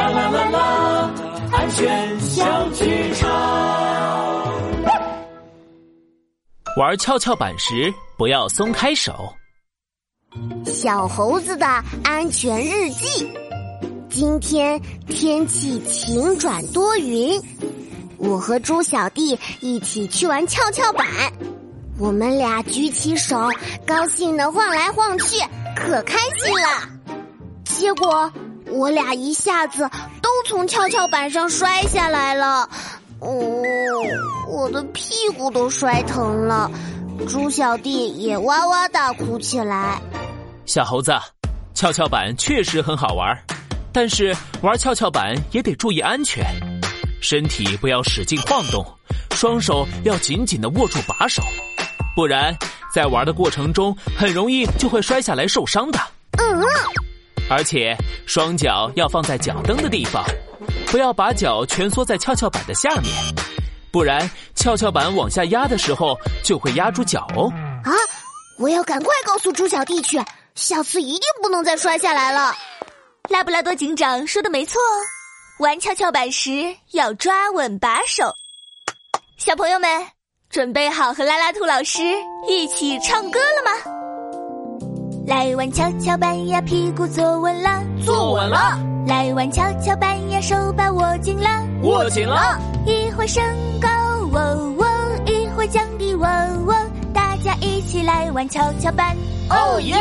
啦啦啦啦，安全小剧场。玩跷跷板时不要松开手。小猴子的安全日记。今天天气晴转多云，我和猪小弟一起去玩跷跷板。我们俩举起手，高兴的晃来晃去，可开心了。结果我俩一下子都从跷跷板上摔下来了，哦，我的屁股都摔疼了。猪小弟也哇哇大哭起来。小猴子，跷跷板确实很好玩，但是玩跷跷板也得注意安全，身体不要使劲晃动，双手要紧紧的握住把手，不然在玩的过程中很容易就会摔下来受伤的。嗯，而且双脚要放在脚蹬的地方，不要把脚蜷缩在跷跷板的下面，不然跷跷板往下压的时候就会压住脚哦。啊，我要赶快告诉猪小弟去。下次一定不能再摔下来了。拉布拉多警长说的没错哦，玩跷跷板时要抓稳把手。小朋友们，准备好和拉拉兔老师一起唱歌了吗？来玩跷跷板呀，屁股坐稳了，坐稳了。来玩跷跷板呀，手把握紧了，握紧了。一会升高，喔喔，一会降低，喔喔，大家一起来玩跷跷板。哦耶！